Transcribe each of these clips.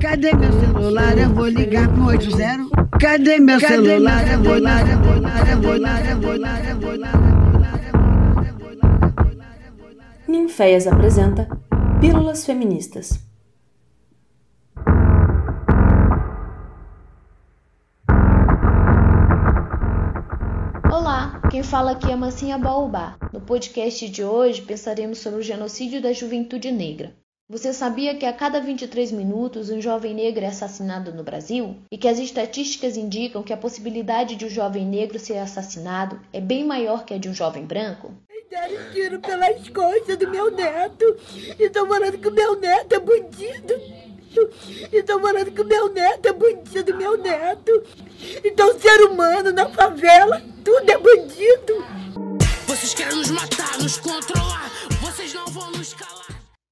Cadê meu celular? Eu vou ligar pro 80. Cadê meu celular? Eu vou ligar, eu vou ligar, eu vou ligar, eu vou ligar, eu vou ligar. Ninféias apresenta Pílulas Feministas. Olá, quem fala aqui é Mancinha Baobá. No podcast de hoje pensaremos sobre o genocídio da juventude negra. Você sabia que a cada 23 minutos um jovem negro é assassinado no Brasil? E que as estatísticas indicam que a possibilidade de um jovem negro ser assassinado é bem maior que a de um jovem branco? Deram tiro pelas costas do meu neto. E estão falando que o meu neto é bandido. E estão falando que o meu neto é bandido, meu neto. Então, ser humano na favela, tudo é bandido. Vocês querem nos matar, nos controlar. Vocês não vão nos calar.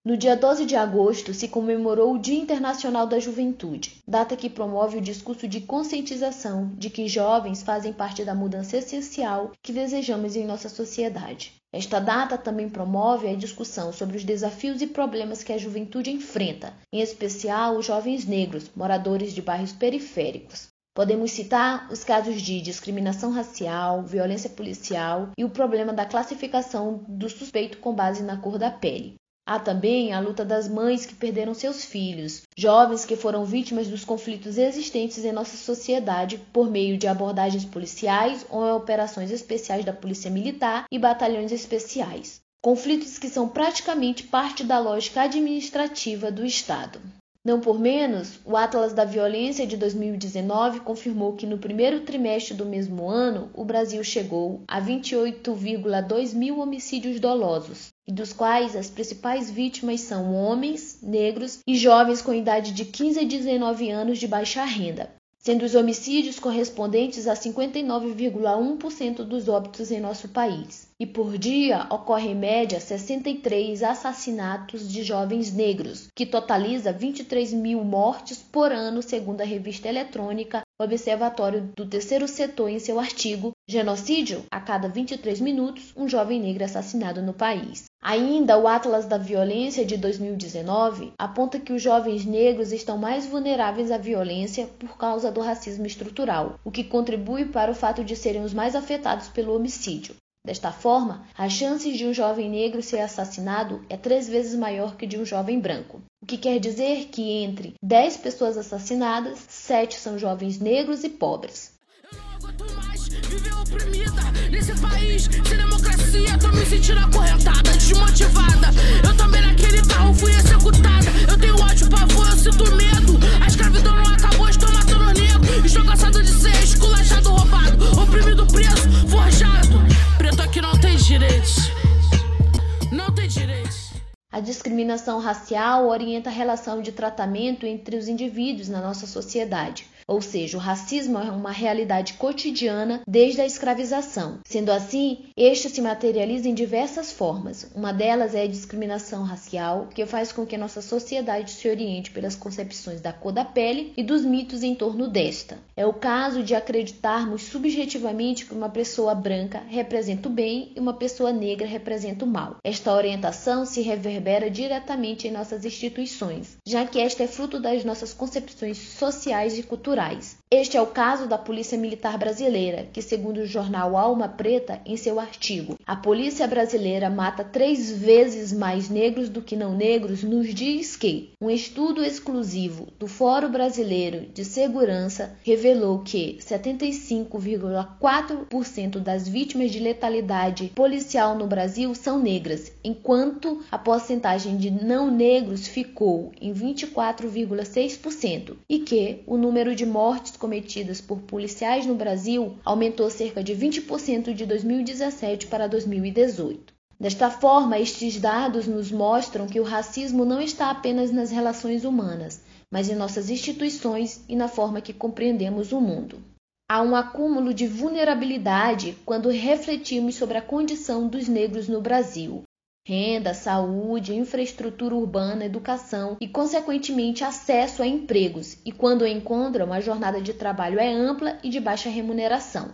No dia 12 de agosto se comemorou o Dia Internacional da Juventude, data que promove o discurso de conscientização de que jovens fazem parte da mudança essencial que desejamos em nossa sociedade. Esta data também promove a discussão sobre os desafios e problemas que a juventude enfrenta, em especial os jovens negros, moradores de bairros periféricos. Podemos citar os casos de discriminação racial, violência policial e o problema da classificação do suspeito com base na cor da pele. Há também a luta das mães que perderam seus filhos, jovens que foram vítimas dos conflitos existentes em nossa sociedade por meio de abordagens policiais ou operações especiais da Polícia Militar e batalhões especiais. Conflitos que são praticamente parte da lógica administrativa do Estado. Não por menos, o Atlas da Violência de 2019 confirmou que no primeiro trimestre do mesmo ano, o Brasil chegou a 28,2 mil homicídios dolosos, dos quais as principais vítimas são homens, negros e jovens com idade de 15 a 19 anos de baixa renda, sendo os homicídios correspondentes a 59,1% dos óbitos em nosso país. E por dia ocorre em média 63 assassinatos de jovens negros, que totaliza 23 mil mortes por ano, segundo a revista eletrônica Observatório do Terceiro Setor em seu artigo Genocídio? A cada 23 minutos, um jovem negro é assassinado no país. Ainda, o Atlas da Violência de 2019 aponta que os jovens negros estão mais vulneráveis à violência por causa do racismo estrutural, o que contribui para o fato de serem os mais afetados pelo homicídio. Desta forma, as chances de um jovem negro ser assassinado é três vezes maior que de um jovem branco. O que quer dizer que entre 10 pessoas assassinadas, 7 são jovens negros e pobres. Viver oprimida nesse país sem democracia. Tô me sentindo acorrentada, desmotivada. Eu também naquele carro fui executada. Eu tenho ódio, pavor, eu sinto medo. A escravidão não acabou, estou matando o negro. Estou cansado de ser esculachado, roubado, oprimido, preso, forjado. Preto aqui não tem direitos. Não tem direitos. A discriminação racial orienta a relação de tratamento entre os indivíduos na nossa sociedade. Ou seja, o racismo é uma realidade cotidiana desde a escravização. Sendo assim, este se materializa em diversas formas. Uma delas é a discriminação racial, que faz com que nossa sociedade se oriente pelas concepções da cor da pele e dos mitos em torno desta. É o caso de acreditarmos subjetivamente que uma pessoa branca representa o bem e uma pessoa negra representa o mal. Esta orientação se reverbera diretamente em nossas instituições, já que esta é fruto das nossas concepções sociais e culturais. Este é o caso da Polícia Militar Brasileira, que, segundo o jornal Alma Preta, em seu artigo, a Polícia Brasileira mata três vezes mais negros do que não negros, nos diz que um estudo exclusivo do Fórum Brasileiro de Segurança revelou que 75,4% das vítimas de letalidade policial no Brasil são negras, enquanto a porcentagem de não negros ficou em 24,6% e que o número de mortes cometidas por policiais no Brasil aumentou cerca de 20% de 2017 para 2018. Desta forma, estes dados nos mostram que o racismo não está apenas nas relações humanas, mas em nossas instituições e na forma que compreendemos o mundo. Há um acúmulo de vulnerabilidade quando refletimos sobre a condição dos negros no Brasil, renda, saúde, infraestrutura urbana, educação e, consequentemente, acesso a empregos, e quando encontram, a jornada de trabalho é ampla e de baixa remuneração.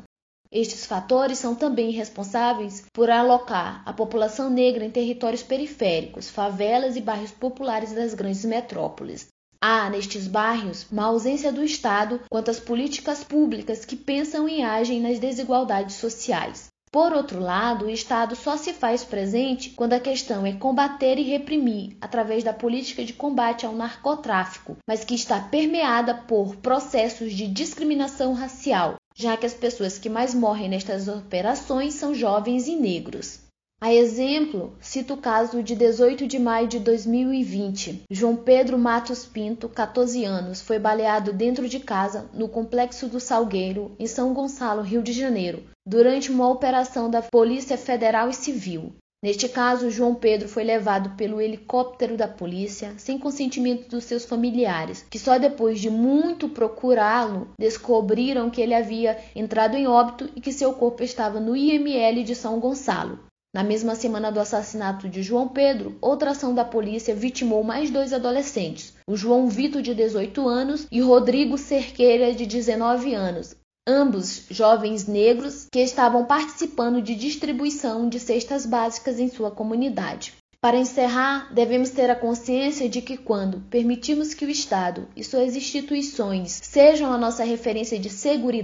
Estes fatores são também responsáveis por alocar a população negra em territórios periféricos, favelas e bairros populares das grandes metrópoles. Há, nestes bairros, uma ausência do Estado quanto às políticas públicas que pensam e agem nas desigualdades sociais. Por outro lado, o Estado só se faz presente quando a questão é combater e reprimir através da política de combate ao narcotráfico, mas que está permeada por processos de discriminação racial, já que as pessoas que mais morrem nestas operações são jovens e negros. A exemplo, cito o caso de 18 de maio de 2020. João Pedro Matos Pinto, 14 anos, foi baleado dentro de casa no Complexo do Salgueiro, em São Gonçalo, Rio de Janeiro, durante uma operação da Polícia Federal e Civil. Neste caso, João Pedro foi levado pelo helicóptero da polícia sem consentimento dos seus familiares, que só depois de muito procurá-lo descobriram que ele havia entrado em óbito e que seu corpo estava no IML de São Gonçalo. Na mesma semana do assassinato de João Pedro, outra ação da polícia vitimou mais dois adolescentes, o João Vitor, de 18 anos, e Rodrigo Cerqueira, de 19 anos, ambos jovens negros que estavam participando de distribuição de cestas básicas em sua comunidade. Para encerrar, devemos ter a consciência de que quando permitimos que o Estado e suas instituições sejam a nossa referência de segurança,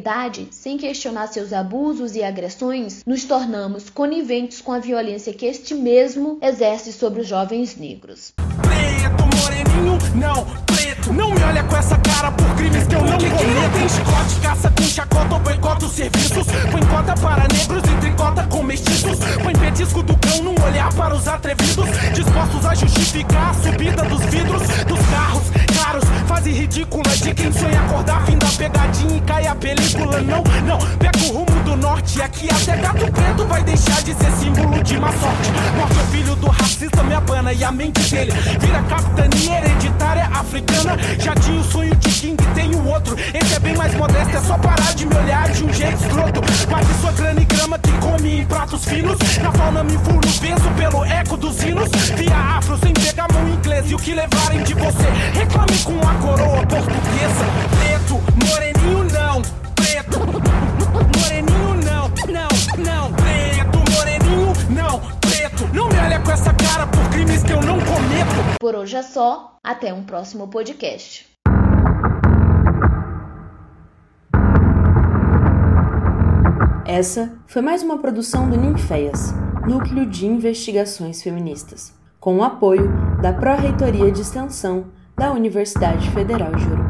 sem questionar seus abusos e agressões, nos tornamos coniventes com a violência que este mesmo exerce sobre os jovens negros. Preto, moreninho, não, preto. Não me olha com essa cara por crimes que eu não cometo. Tem chicote, caça com chacota ou boicota os serviços. Põe cota para negros e tricota com mestiços. Põe petisco do cão num olhar para os atrevidos. Dispostos a justificar a subida dos vidros dos carros caros. Fase ridícula de quem sonha acordar, fim da pegadinha e cai a película. Não, não, pega o rumo do norte. Aqui até gato preto vai deixar de ser símbolo de má sorte. Morte é filho do racista, me abana e a mente dele vira capitania hereditária africana. Já tinha o sonho de King, tem o outro. Esse é bem mais modesto, é só parar de me olhar de um jeito escroto. Guarde sua grana e grama que come em pratos finos. Na fauna me furo, penso pelo eco dos hinos. Via afro sem pegar mão inglês e o que levarem de você. Reclame com a coroa portuguesa. Preto, moreninho com essa cara por crimes que eu não cometo. Por hoje é só, até um próximo podcast. Essa foi mais uma produção do Ninféias, Núcleo de Investigações Feministas, com o apoio da Pró-Reitoria de Extensão da Universidade Federal de Ouro